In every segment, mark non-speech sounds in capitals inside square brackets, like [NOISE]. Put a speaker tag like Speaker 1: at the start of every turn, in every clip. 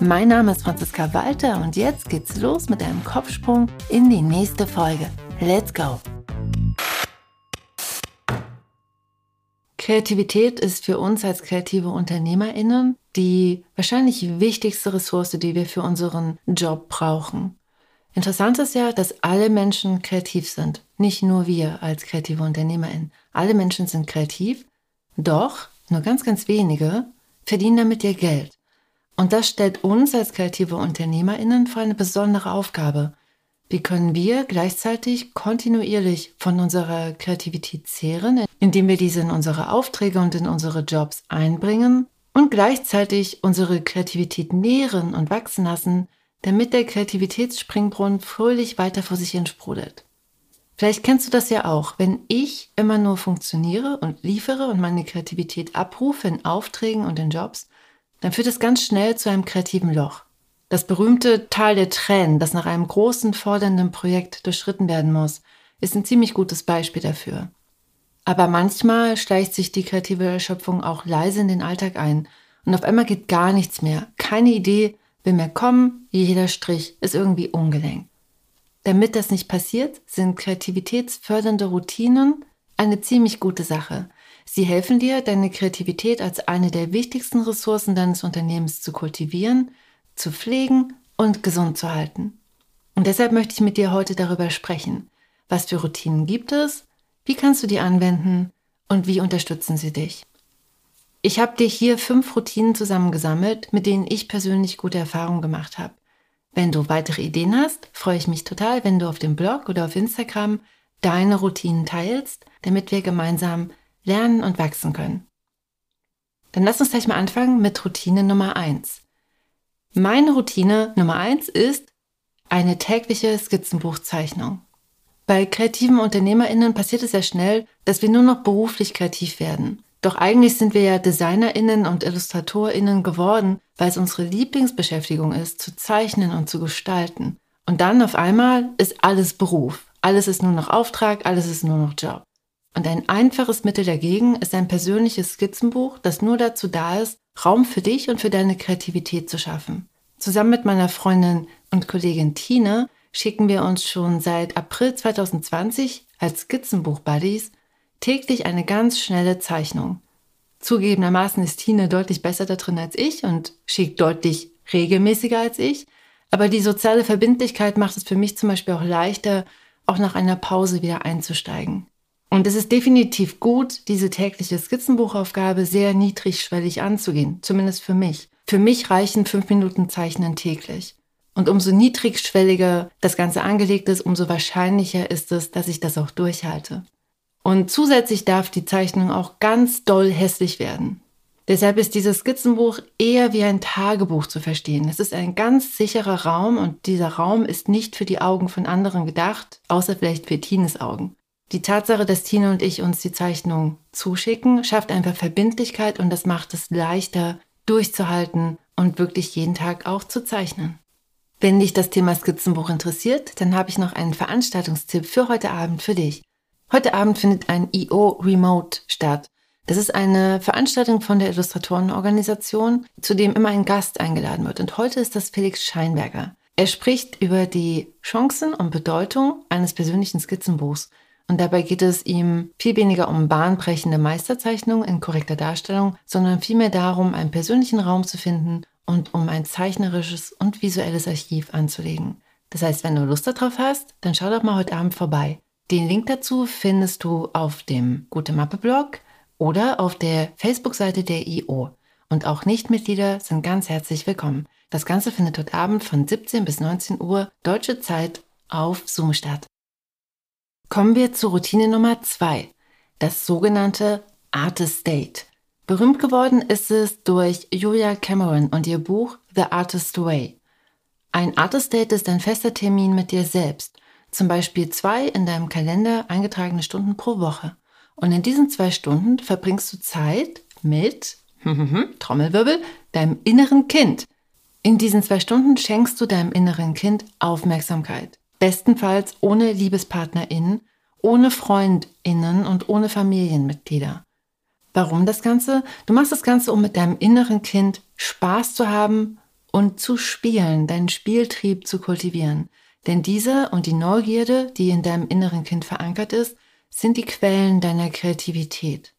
Speaker 1: Mein Name ist Franziska Walter und jetzt geht's los mit einem Kopfsprung in die nächste Folge. Let's go! Kreativität ist für uns als kreative UnternehmerInnen die wahrscheinlich wichtigste Ressource, die wir für unseren Job brauchen. Interessant ist ja, dass alle Menschen kreativ sind. Nicht nur wir als kreative UnternehmerInnen. Alle Menschen sind kreativ, doch nur ganz, ganz wenige verdienen damit ihr Geld. Und das stellt uns als kreative UnternehmerInnen vor eine besondere Aufgabe. Wie können wir gleichzeitig kontinuierlich von unserer Kreativität zehren, indem wir diese in unsere Aufträge und in unsere Jobs einbringen und gleichzeitig unsere Kreativität nähren und wachsen lassen, damit der Kreativitätsspringbrunnen fröhlich weiter vor sich hin sprudelt. Vielleicht kennst du das ja auch. Wenn ich immer nur funktioniere und liefere und meine Kreativität abrufe in Aufträgen und in Jobs, dann führt es ganz schnell zu einem kreativen Loch. Das berühmte Tal der Tränen, das nach einem großen, fordernden Projekt durchschritten werden muss, ist ein ziemlich gutes Beispiel dafür. Aber manchmal schleicht sich die kreative Erschöpfung auch leise in den Alltag ein und auf einmal geht gar nichts mehr. Keine Idee will mehr kommen, jeder Strich ist irgendwie ungelenk. Damit das nicht passiert, sind kreativitätsfördernde Routinen eine ziemlich gute Sache. Sie helfen dir, deine Kreativität als eine der wichtigsten Ressourcen deines Unternehmens zu kultivieren zu pflegen und gesund zu halten. Und deshalb möchte ich mit dir heute darüber sprechen. Was für Routinen gibt es? Wie kannst du die anwenden? Und wie unterstützen sie dich? Ich habe dir hier fünf Routinen zusammengesammelt, mit denen ich persönlich gute Erfahrungen gemacht habe. Wenn du weitere Ideen hast, freue ich mich total, wenn du auf dem Blog oder auf Instagram deine Routinen teilst, damit wir gemeinsam lernen und wachsen können. Dann lass uns gleich mal anfangen mit Routine Nummer eins. Meine Routine Nummer eins ist eine tägliche Skizzenbuchzeichnung. Bei kreativen UnternehmerInnen passiert es ja schnell, dass wir nur noch beruflich kreativ werden. Doch eigentlich sind wir ja DesignerInnen und IllustratorInnen geworden, weil es unsere Lieblingsbeschäftigung ist, zu zeichnen und zu gestalten. Und dann auf einmal ist alles Beruf. Alles ist nur noch Auftrag, alles ist nur noch Job. Und ein einfaches Mittel dagegen ist ein persönliches Skizzenbuch, das nur dazu da ist, Raum für dich und für deine Kreativität zu schaffen. Zusammen mit meiner Freundin und Kollegin Tine schicken wir uns schon seit April 2020 als Skizzenbuch-Buddies täglich eine ganz schnelle Zeichnung. Zugegebenermaßen ist Tine deutlich besser da drin als ich und schickt deutlich regelmäßiger als ich. Aber die soziale Verbindlichkeit macht es für mich zum Beispiel auch leichter, auch nach einer Pause wieder einzusteigen. Und es ist definitiv gut, diese tägliche Skizzenbuchaufgabe sehr niedrigschwellig anzugehen, zumindest für mich. Für mich reichen fünf Minuten Zeichnen täglich. Und umso niedrigschwelliger das Ganze angelegt ist, umso wahrscheinlicher ist es, dass ich das auch durchhalte. Und zusätzlich darf die Zeichnung auch ganz doll hässlich werden. Deshalb ist dieses Skizzenbuch eher wie ein Tagebuch zu verstehen. Es ist ein ganz sicherer Raum und dieser Raum ist nicht für die Augen von anderen gedacht, außer vielleicht für Tines Augen. Die Tatsache, dass Tina und ich uns die Zeichnung zuschicken, schafft einfach Verbindlichkeit und das macht es leichter durchzuhalten und wirklich jeden Tag auch zu zeichnen. Wenn dich das Thema Skizzenbuch interessiert, dann habe ich noch einen Veranstaltungstipp für heute Abend für dich. Heute Abend findet ein IO Remote statt. Das ist eine Veranstaltung von der Illustratorenorganisation, zu dem immer ein Gast eingeladen wird. Und heute ist das Felix Scheinberger. Er spricht über die Chancen und Bedeutung eines persönlichen Skizzenbuchs und dabei geht es ihm viel weniger um bahnbrechende Meisterzeichnungen in korrekter Darstellung, sondern vielmehr darum, einen persönlichen Raum zu finden und um ein zeichnerisches und visuelles Archiv anzulegen. Das heißt, wenn du Lust darauf hast, dann schau doch mal heute Abend vorbei. Den Link dazu findest du auf dem Gute Mappe Blog oder auf der Facebook-Seite der IO. Und auch Nichtmitglieder sind ganz herzlich willkommen. Das Ganze findet heute Abend von 17 bis 19 Uhr deutsche Zeit auf Zoom statt. Kommen wir zu Routine Nummer zwei, das sogenannte Artist State. Berühmt geworden ist es durch Julia Cameron und ihr Buch The Artist Way. Ein Artist Date ist ein fester Termin mit dir selbst, zum Beispiel zwei in deinem Kalender eingetragene Stunden pro Woche. Und in diesen zwei Stunden verbringst du Zeit mit, [LAUGHS] Trommelwirbel, deinem inneren Kind. In diesen zwei Stunden schenkst du deinem inneren Kind Aufmerksamkeit. Bestenfalls ohne LiebespartnerInnen, ohne FreundInnen und ohne Familienmitglieder. Warum das Ganze? Du machst das Ganze, um mit deinem inneren Kind Spaß zu haben und zu spielen, deinen Spieltrieb zu kultivieren. Denn diese und die Neugierde, die in deinem inneren Kind verankert ist, sind die Quellen deiner Kreativität.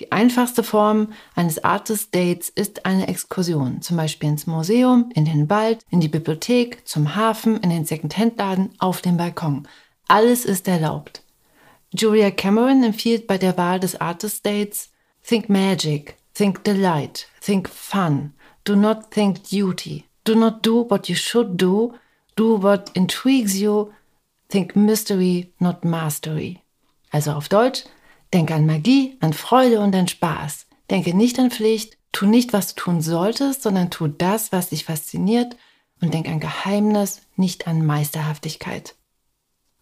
Speaker 1: Die einfachste Form eines Artist Dates ist eine Exkursion, zum Beispiel ins Museum, in den Wald, in die Bibliothek, zum Hafen, in den Secondhand-Laden, auf dem Balkon. Alles ist erlaubt. Julia Cameron empfiehlt bei der Wahl des Artist Dates Think Magic, Think Delight, Think Fun, Do not think duty, Do not do what you should do, Do what intrigues you, Think Mystery, not Mastery. Also auf Deutsch, denke an Magie, an Freude und an Spaß. Denke nicht an Pflicht, tu nicht, was du tun solltest, sondern tu das, was dich fasziniert und denk an Geheimnis, nicht an Meisterhaftigkeit.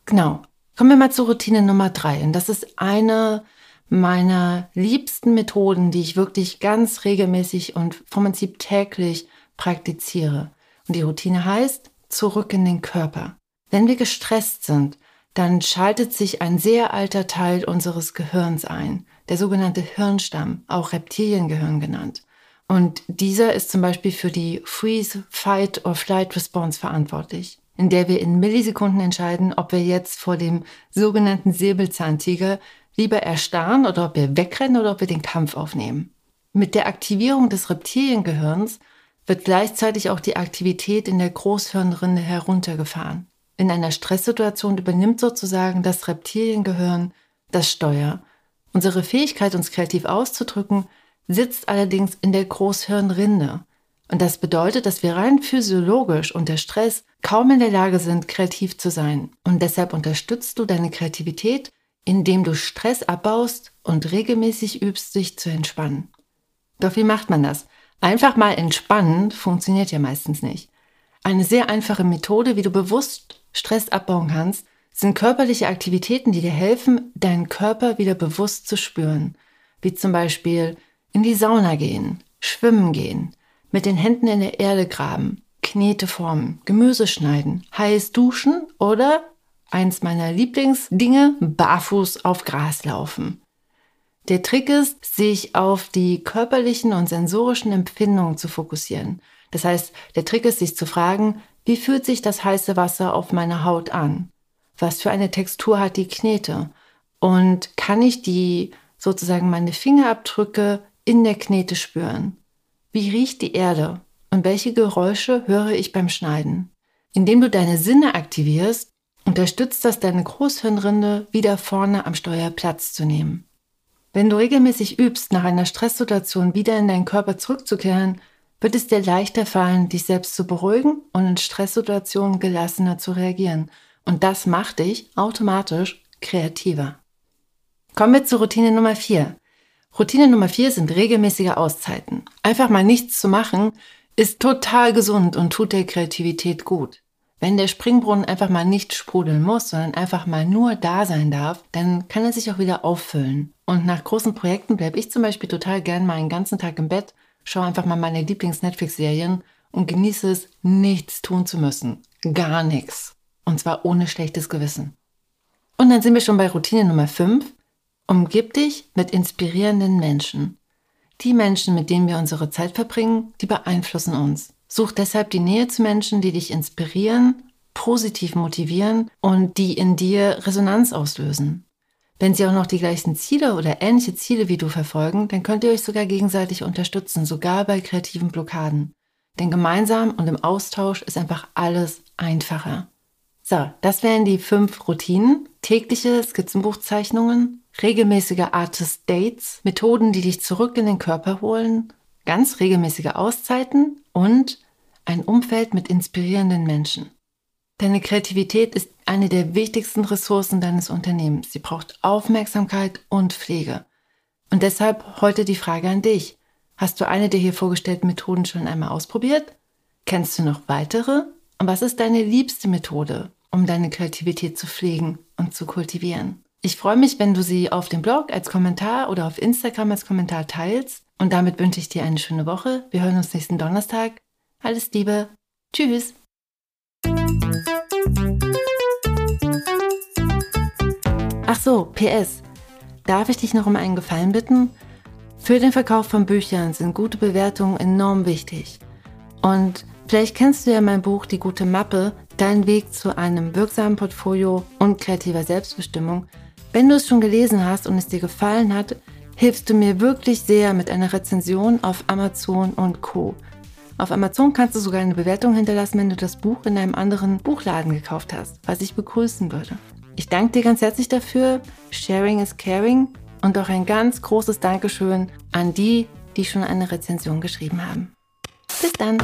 Speaker 1: Genau. Kommen wir mal zur Routine Nummer drei. Und das ist eine meiner liebsten Methoden, die ich wirklich ganz regelmäßig und vom Prinzip täglich praktiziere. Und die Routine heißt, zurück in den Körper. Wenn wir gestresst sind, dann schaltet sich ein sehr alter Teil unseres Gehirns ein, der sogenannte Hirnstamm, auch Reptiliengehirn genannt. Und dieser ist zum Beispiel für die Freeze, Fight or Flight Response verantwortlich, in der wir in Millisekunden entscheiden, ob wir jetzt vor dem sogenannten Säbelzahntiger lieber erstarren oder ob wir wegrennen oder ob wir den Kampf aufnehmen. Mit der Aktivierung des Reptiliengehirns wird gleichzeitig auch die Aktivität in der Großhirnrinde heruntergefahren. In einer Stresssituation übernimmt sozusagen das Reptiliengehirn das Steuer. Unsere Fähigkeit, uns kreativ auszudrücken, sitzt allerdings in der Großhirnrinde. Und das bedeutet, dass wir rein physiologisch unter Stress kaum in der Lage sind, kreativ zu sein. Und deshalb unterstützt du deine Kreativität, indem du Stress abbaust und regelmäßig übst, dich zu entspannen. Doch wie macht man das? Einfach mal entspannen funktioniert ja meistens nicht. Eine sehr einfache Methode, wie du bewusst Stress abbauen kannst, sind körperliche Aktivitäten, die dir helfen, deinen Körper wieder bewusst zu spüren. Wie zum Beispiel in die Sauna gehen, schwimmen gehen, mit den Händen in der Erde graben, Knete formen, Gemüse schneiden, heiß duschen oder eins meiner Lieblingsdinge, barfuß auf Gras laufen. Der Trick ist, sich auf die körperlichen und sensorischen Empfindungen zu fokussieren. Das heißt, der Trick ist, sich zu fragen, wie fühlt sich das heiße Wasser auf meiner Haut an? Was für eine Textur hat die Knete? Und kann ich die sozusagen meine Fingerabdrücke in der Knete spüren? Wie riecht die Erde? Und welche Geräusche höre ich beim Schneiden? Indem du deine Sinne aktivierst, unterstützt das deine Großhirnrinde, wieder vorne am Steuer Platz zu nehmen. Wenn du regelmäßig übst, nach einer Stresssituation wieder in deinen Körper zurückzukehren, wird es dir leichter fallen, dich selbst zu beruhigen und in Stresssituationen gelassener zu reagieren. Und das macht dich automatisch kreativer. Kommen wir zur Routine Nummer 4. Routine Nummer 4 sind regelmäßige Auszeiten. Einfach mal nichts zu machen, ist total gesund und tut der Kreativität gut. Wenn der Springbrunnen einfach mal nicht sprudeln muss, sondern einfach mal nur da sein darf, dann kann er sich auch wieder auffüllen. Und nach großen Projekten bleibe ich zum Beispiel total gern mal einen ganzen Tag im Bett schau einfach mal meine Lieblings-Netflix-Serien und genieße es, nichts tun zu müssen. Gar nichts. Und zwar ohne schlechtes Gewissen. Und dann sind wir schon bei Routine Nummer 5. Umgib dich mit inspirierenden Menschen. Die Menschen, mit denen wir unsere Zeit verbringen, die beeinflussen uns. Such deshalb die Nähe zu Menschen, die dich inspirieren, positiv motivieren und die in dir Resonanz auslösen. Wenn sie auch noch die gleichen Ziele oder ähnliche Ziele wie du verfolgen, dann könnt ihr euch sogar gegenseitig unterstützen, sogar bei kreativen Blockaden. Denn gemeinsam und im Austausch ist einfach alles einfacher. So, das wären die fünf Routinen. Tägliche Skizzenbuchzeichnungen, regelmäßige Artist Dates, Methoden, die dich zurück in den Körper holen, ganz regelmäßige Auszeiten und ein Umfeld mit inspirierenden Menschen. Deine Kreativität ist eine der wichtigsten Ressourcen deines Unternehmens. Sie braucht Aufmerksamkeit und Pflege. Und deshalb heute die Frage an dich. Hast du eine der hier vorgestellten Methoden schon einmal ausprobiert? Kennst du noch weitere? Und was ist deine liebste Methode? um deine Kreativität zu pflegen und zu kultivieren. Ich freue mich, wenn du sie auf dem Blog als Kommentar oder auf Instagram als Kommentar teilst. Und damit wünsche ich dir eine schöne Woche. Wir hören uns nächsten Donnerstag. Alles Liebe. Tschüss. Ach so, PS. Darf ich dich noch um einen Gefallen bitten? Für den Verkauf von Büchern sind gute Bewertungen enorm wichtig. Und vielleicht kennst du ja mein Buch Die gute Mappe, dein Weg zu einem wirksamen Portfolio und kreativer Selbstbestimmung. Wenn du es schon gelesen hast und es dir gefallen hat, hilfst du mir wirklich sehr mit einer Rezension auf Amazon und Co. Auf Amazon kannst du sogar eine Bewertung hinterlassen, wenn du das Buch in einem anderen Buchladen gekauft hast, was ich begrüßen würde. Ich danke dir ganz herzlich dafür. Sharing is caring. Und auch ein ganz großes Dankeschön an die, die schon eine Rezension geschrieben haben. Bis dann!